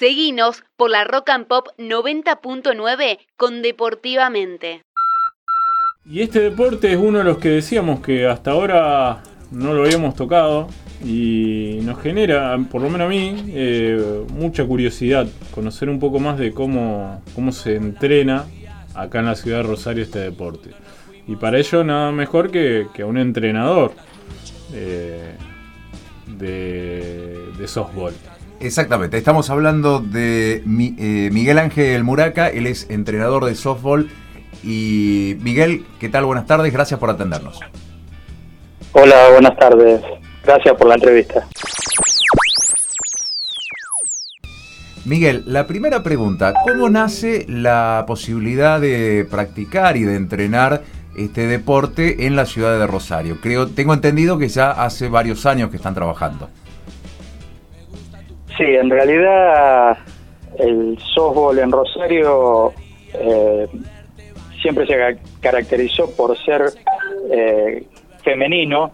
Seguinos por la Rock and Pop 90.9 con Deportivamente. Y este deporte es uno de los que decíamos que hasta ahora no lo habíamos tocado y nos genera, por lo menos a mí, eh, mucha curiosidad conocer un poco más de cómo, cómo se entrena acá en la ciudad de Rosario este deporte. Y para ello nada mejor que, que un entrenador eh, de, de softball. Exactamente, estamos hablando de eh, Miguel Ángel Muraca, él es entrenador de softball. Y Miguel, ¿qué tal? Buenas tardes, gracias por atendernos. Hola, buenas tardes. Gracias por la entrevista. Miguel, la primera pregunta, ¿cómo nace la posibilidad de practicar y de entrenar este deporte en la ciudad de Rosario? Creo, tengo entendido que ya hace varios años que están trabajando. Sí, en realidad el softball en Rosario eh, siempre se caracterizó por ser eh, femenino,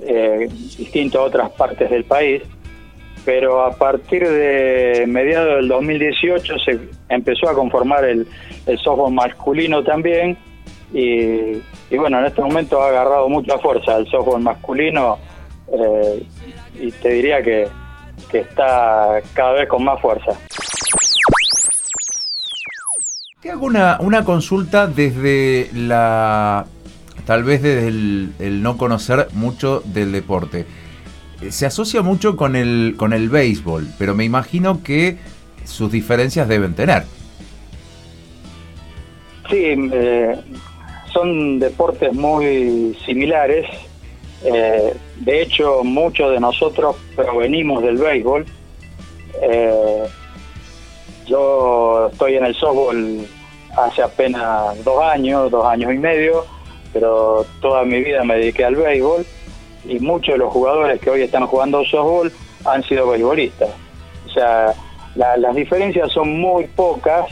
eh, distinto a otras partes del país, pero a partir de mediados del 2018 se empezó a conformar el, softball masculino también y, bueno, en este momento ha agarrado mucha fuerza el softball masculino eh, y te diría que, que está cada vez con más fuerza. Te hago una, una consulta desde la tal vez desde el, no conocer mucho del deporte. Se asocia mucho con el, con el béisbol, pero me imagino que sus diferencias deben tener. Sí, eh, son deportes muy similares. Eh, de hecho, muchos de nosotros provenimos del béisbol. yo estoy en el softball hace apenas dos años, dos años y medio pero toda mi vida me dediqué al béisbol y muchos de los jugadores que hoy están jugando softball han sido beisbolistas. O sea, las diferencias son muy pocas.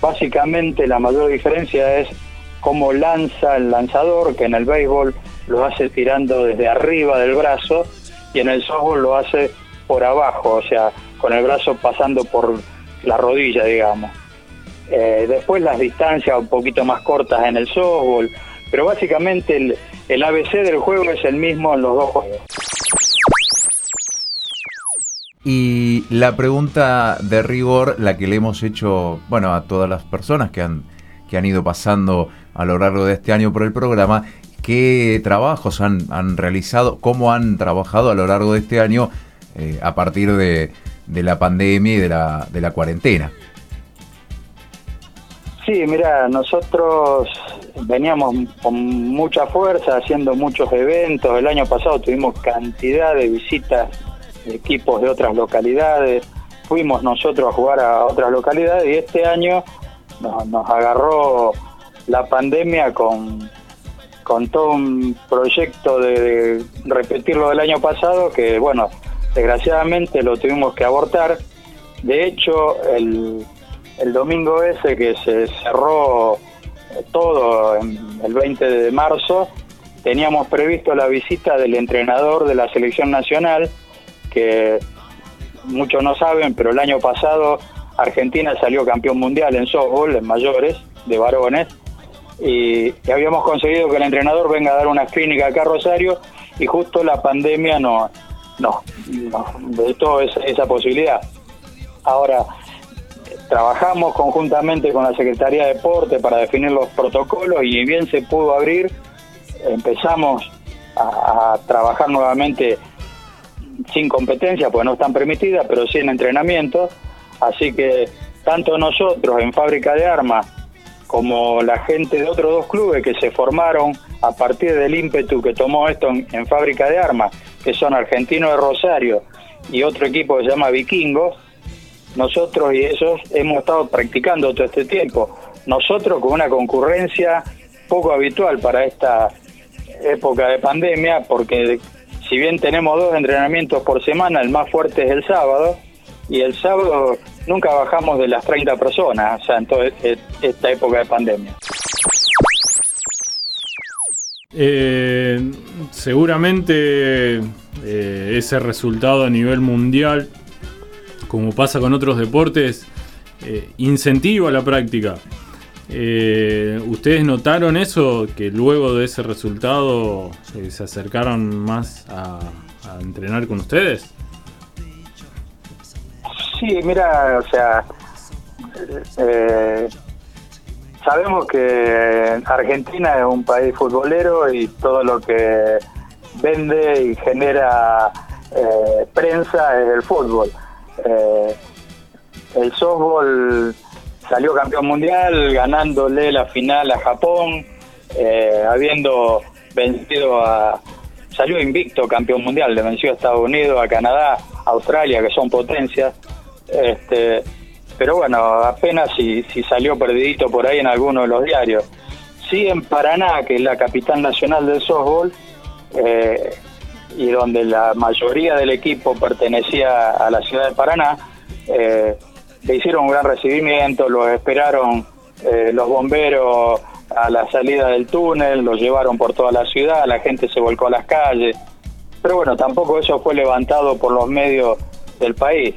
Básicamente la mayor diferencia es cómo lanza el lanzador, que en el béisbol lo hace tirando desde arriba del brazo y en el softball lo hace por abajo, o sea, con el brazo pasando por la rodilla, digamos. Eh, después las distancias un poquito más cortas en el softball, pero básicamente el, el ABC del juego es el mismo en los dos juegos. Y la pregunta de rigor, la que le hemos hecho, bueno, a todas las personas que han, que han ido pasando a lo largo de este año por el programa, ¿qué trabajos han, han realizado, cómo han trabajado a lo largo de este año eh, a partir de, la pandemia y de la, de la cuarentena? Sí, mira, nosotros veníamos con mucha fuerza haciendo muchos eventos. El año pasado tuvimos cantidad de visitas de equipos de otras localidades. Fuimos nosotros a jugar a otras localidades y este año nos, agarró la pandemia con, con todo un proyecto de, repetir lo del año pasado que, bueno, desgraciadamente lo tuvimos que abortar. De hecho, el, el domingo ese que se cerró todo el 20 de marzo, teníamos previsto la visita del entrenador de la selección nacional, que muchos no saben, pero el año pasado Argentina salió campeón mundial en softball, en mayores, de varones, y, habíamos conseguido que el entrenador venga a dar una clínica acá a Rosario, y justo la pandemia no, no, no esa, esa posibilidad. Ahora, trabajamos conjuntamente con la Secretaría de Deporte para definir los protocolos y bien se pudo abrir, empezamos a, trabajar nuevamente sin competencia, pues no están permitidas, pero sí en entrenamiento. Así que tanto nosotros en Fábrica de Armas como la gente de otros dos clubes que se formaron a partir del ímpetu que tomó esto en, Fábrica de Armas, que son Argentinos de Rosario y otro equipo que se llama Vikingos, nosotros y ellos hemos estado practicando todo este tiempo. Nosotros con una concurrencia poco habitual para esta época de pandemia, porque si bien tenemos dos entrenamientos por semana, el más fuerte es el sábado, y el sábado nunca bajamos de las 30 personas, o sea, en toda e-, esta época de pandemia. Eh, seguramente eh, ese resultado a nivel mundial como pasa con otros deportes, eh, incentiva la práctica. ¿Ustedes notaron eso? Que luego de ese resultado se acercaron más a entrenar con ustedes. Sí, mira, o sea, eh, sabemos que Argentina es un país futbolero y todo lo que vende y genera eh, prensa es el fútbol. Eh, el softball salió campeón mundial ganándole la final a Japón, eh, habiendo vencido a... Salió invicto campeón mundial, le venció a Estados Unidos, a Canadá, a Australia, que son potencias. Este, pero bueno, apenas si, si salió perdidito por ahí en alguno de los diarios. Sí, en Paraná, que es la capital nacional del softball, eh, y donde la mayoría del equipo pertenecía a la ciudad de Paraná, eh, le hicieron un gran recibimiento, los esperaron eh, los bomberos a la salida del túnel, los llevaron por toda la ciudad, la gente se volcó a las calles, pero bueno, tampoco eso fue levantado por los medios del país.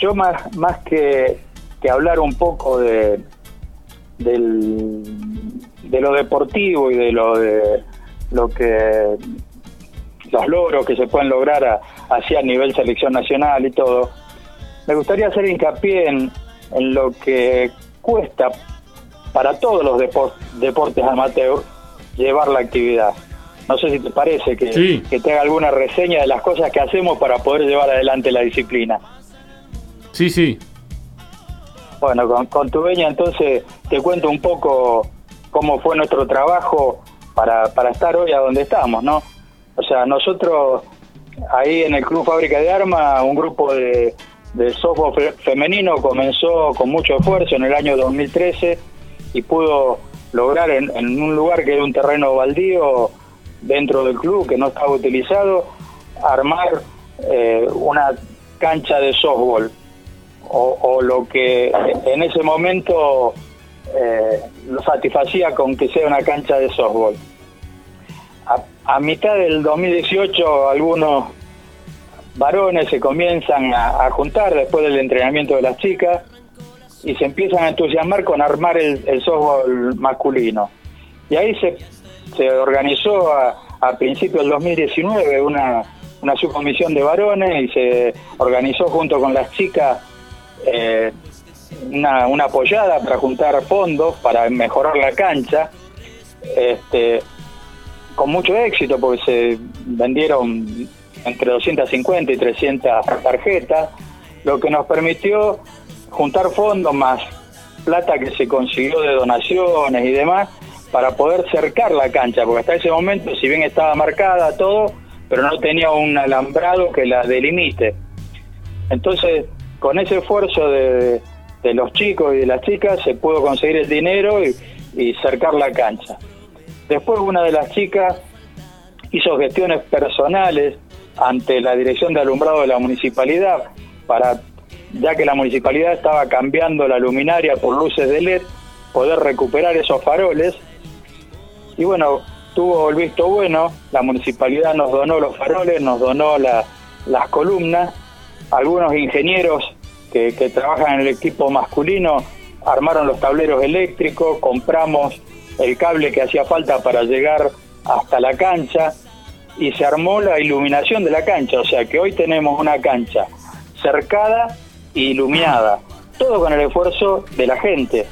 Yo más, más que, que hablar un poco de, del, de lo deportivo y de lo de lo que los logros que se pueden lograr a, así a nivel selección nacional y todo, me gustaría hacer hincapié en, en lo que cuesta para todos los depor- deportes amateur llevar la actividad. No sé si te parece que, Sí. que te haga alguna reseña de las cosas que hacemos para poder llevar adelante la disciplina. Sí, sí. Bueno, con, con tu veña entonces te cuento un poco cómo fue nuestro trabajo para, para estar hoy a donde estamos, ¿no? O sea, nosotros ahí en el Club Fábrica de Armas, un grupo de, de softball fe- femenino comenzó con mucho esfuerzo en el año 2013 y pudo lograr en, en un lugar que era un terreno baldío dentro del club que no estaba utilizado, armar eh, una cancha de softball o, lo que en ese momento eh, satisfacía con que sea una cancha de softball. A, mitad del 2018 algunos varones se comienzan a, a juntar después del entrenamiento de las chicas y se empiezan a entusiasmar con armar el, el softball masculino. Y ahí se, se organizó a, a principios del 2019 una, una subcomisión de varones y se organizó junto con las chicas eh, una, una apoyada para juntar fondos para mejorar la cancha. Este, con mucho éxito porque se vendieron entre 250 y 300 tarjetas, lo que nos permitió juntar fondos más plata que se consiguió de donaciones y demás para poder cercar la cancha, porque hasta ese momento, si bien estaba marcada todo, pero no tenía un alambrado que la delimite. Entonces, con ese esfuerzo de, los chicos y de las chicas, se pudo conseguir el dinero y, cercar la cancha. Después una de las chicas hizo gestiones personales ante la dirección de alumbrado de la municipalidad para ya que la municipalidad estaba cambiando la luminaria por luces de LED, poder recuperar esos faroles. Y bueno, tuvo el visto bueno, la municipalidad nos donó los faroles, nos donó la- las columnas, algunos ingenieros que, trabajan en el equipo masculino armaron los tableros eléctricos, compramos el cable que hacía falta para llegar hasta la cancha y se armó la iluminación de la cancha, o sea que hoy tenemos una cancha cercada e iluminada, todo con el esfuerzo de la gente.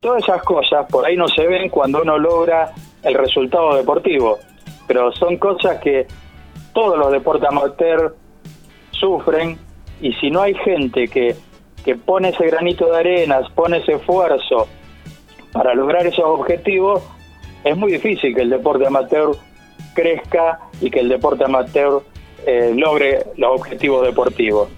Todas esas cosas por ahí no se ven cuando uno logra el resultado deportivo, pero son cosas que todos los deportes amateur sufren y si no hay gente que, que pone ese granito de arena, pone ese esfuerzo para lograr esos objetivos, es muy difícil que el deporte amateur crezca y que el deporte amateur eh, logre los objetivos deportivos.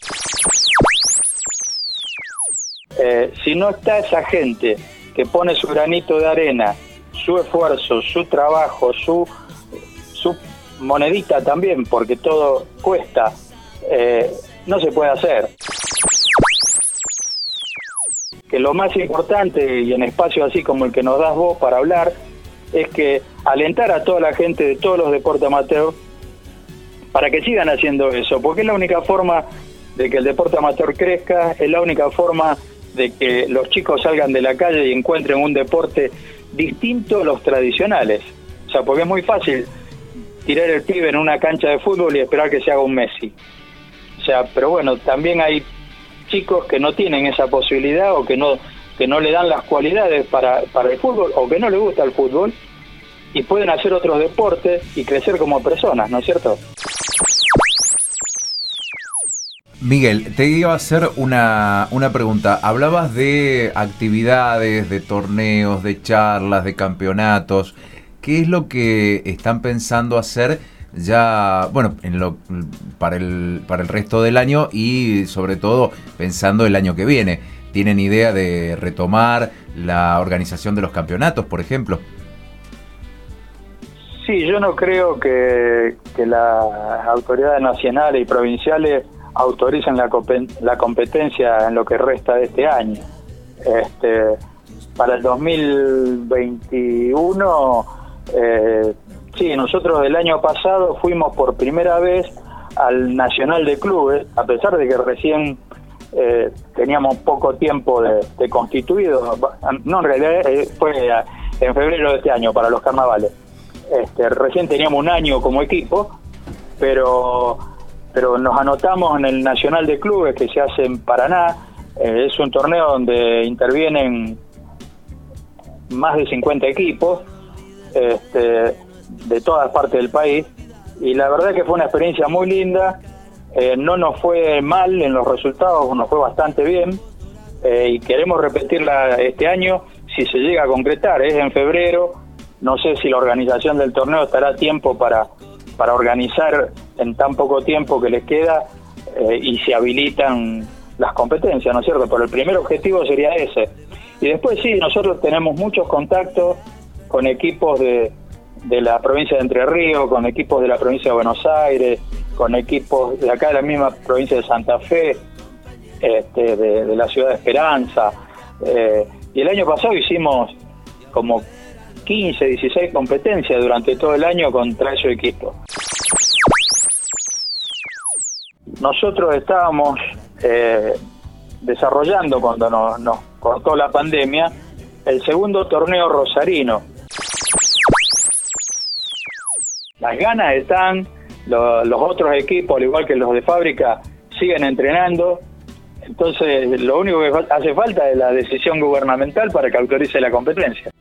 Eh, si no está esa gente que pone su granito de arena, su esfuerzo, su trabajo, su, su monedita también, porque todo cuesta, eh, no se puede hacer. Que lo más importante, y en espacios así como el que nos das vos para hablar, es que alentar a toda la gente de todos los deportes amateur para que sigan haciendo eso, porque es la única forma de que el deporte amateur crezca, es la única forma de que los chicos salgan de la calle y encuentren un deporte distinto a los tradicionales. O sea, porque es muy fácil tirar el pibe en una cancha de fútbol y esperar que se haga un Messi. O sea, pero bueno, también hay chicos que no tienen esa posibilidad o que no que no le dan las cualidades para, para el fútbol o que no le gusta el fútbol y pueden hacer otros deportes y crecer como personas, ¿no es cierto? Miguel, te iba a hacer una, una pregunta. Hablabas de actividades, de torneos, de charlas, de campeonatos. ¿Qué es lo que están pensando hacer ya, bueno, en lo, para, el, para el resto del año y sobre todo pensando el año que viene? ¿Tienen idea de retomar la organización de los campeonatos, por ejemplo? Sí, yo no creo que, que las autoridades nacionales y provinciales autoricen la, la competencia en lo que resta de este año. Este, para el 2021, eh, sí, nosotros el año pasado fuimos por primera vez al Nacional de Clubes, a pesar de que recién eh, teníamos poco tiempo de, constituido, no en realidad eh, fue en febrero de este año para los carnavales. Este, recién teníamos un año como equipo, pero pero nos anotamos en el Nacional de Clubes que se hace en Paraná. Eh, es un torneo donde intervienen más de 50 equipos este, de todas partes del país y la verdad que fue una experiencia muy linda. Eh, no nos fue mal en los resultados, nos fue bastante bien eh, y queremos repetirla este año si se llega a concretar. Es en febrero, no sé si la organización del torneo estará a tiempo para para organizar en tan poco tiempo que les queda eh, y se habilitan las competencias, ¿no es cierto? Pero el primer objetivo sería ese. Y después sí, nosotros tenemos muchos contactos con equipos de, de la provincia de Entre Ríos, con equipos de la provincia de Buenos Aires, con equipos de acá de la misma provincia de Santa Fe, este, de, la ciudad de Esperanza. Eh, y el año pasado hicimos como 15, 16 competencias durante todo el año contra esos equipos. Nosotros estábamos eh, desarrollando cuando nos, cortó la pandemia el segundo torneo rosarino. Las ganas están, los otros equipos, al igual que los de fábrica, siguen entrenando. Entonces, lo único que hace falta es la decisión gubernamental para que autorice la competencia.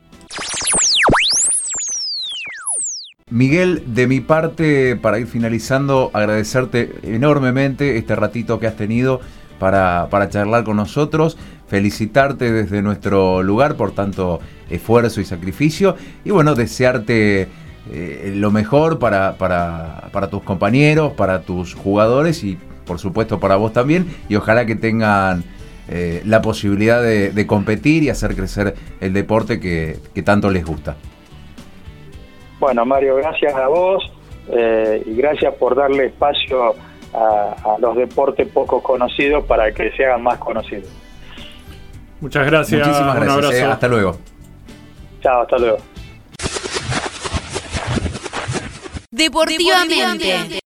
Miguel, de mi parte, para ir finalizando, agradecerte enormemente este ratito que has tenido para, para charlar con nosotros, felicitarte desde nuestro lugar por tanto esfuerzo y sacrificio y bueno, desearte eh, lo mejor para, para, para tus compañeros, para tus jugadores y por supuesto para vos también y ojalá que tengan eh, la posibilidad de, competir y hacer crecer el deporte que tanto les gusta. Bueno, Mario, gracias a vos eh, y gracias por darle espacio a, los deportes poco conocidos para que se hagan más conocidos. Muchas gracias. Muchísimas gracias. Un abrazo. Eh, hasta luego. Chao, hasta luego. Deportivamente.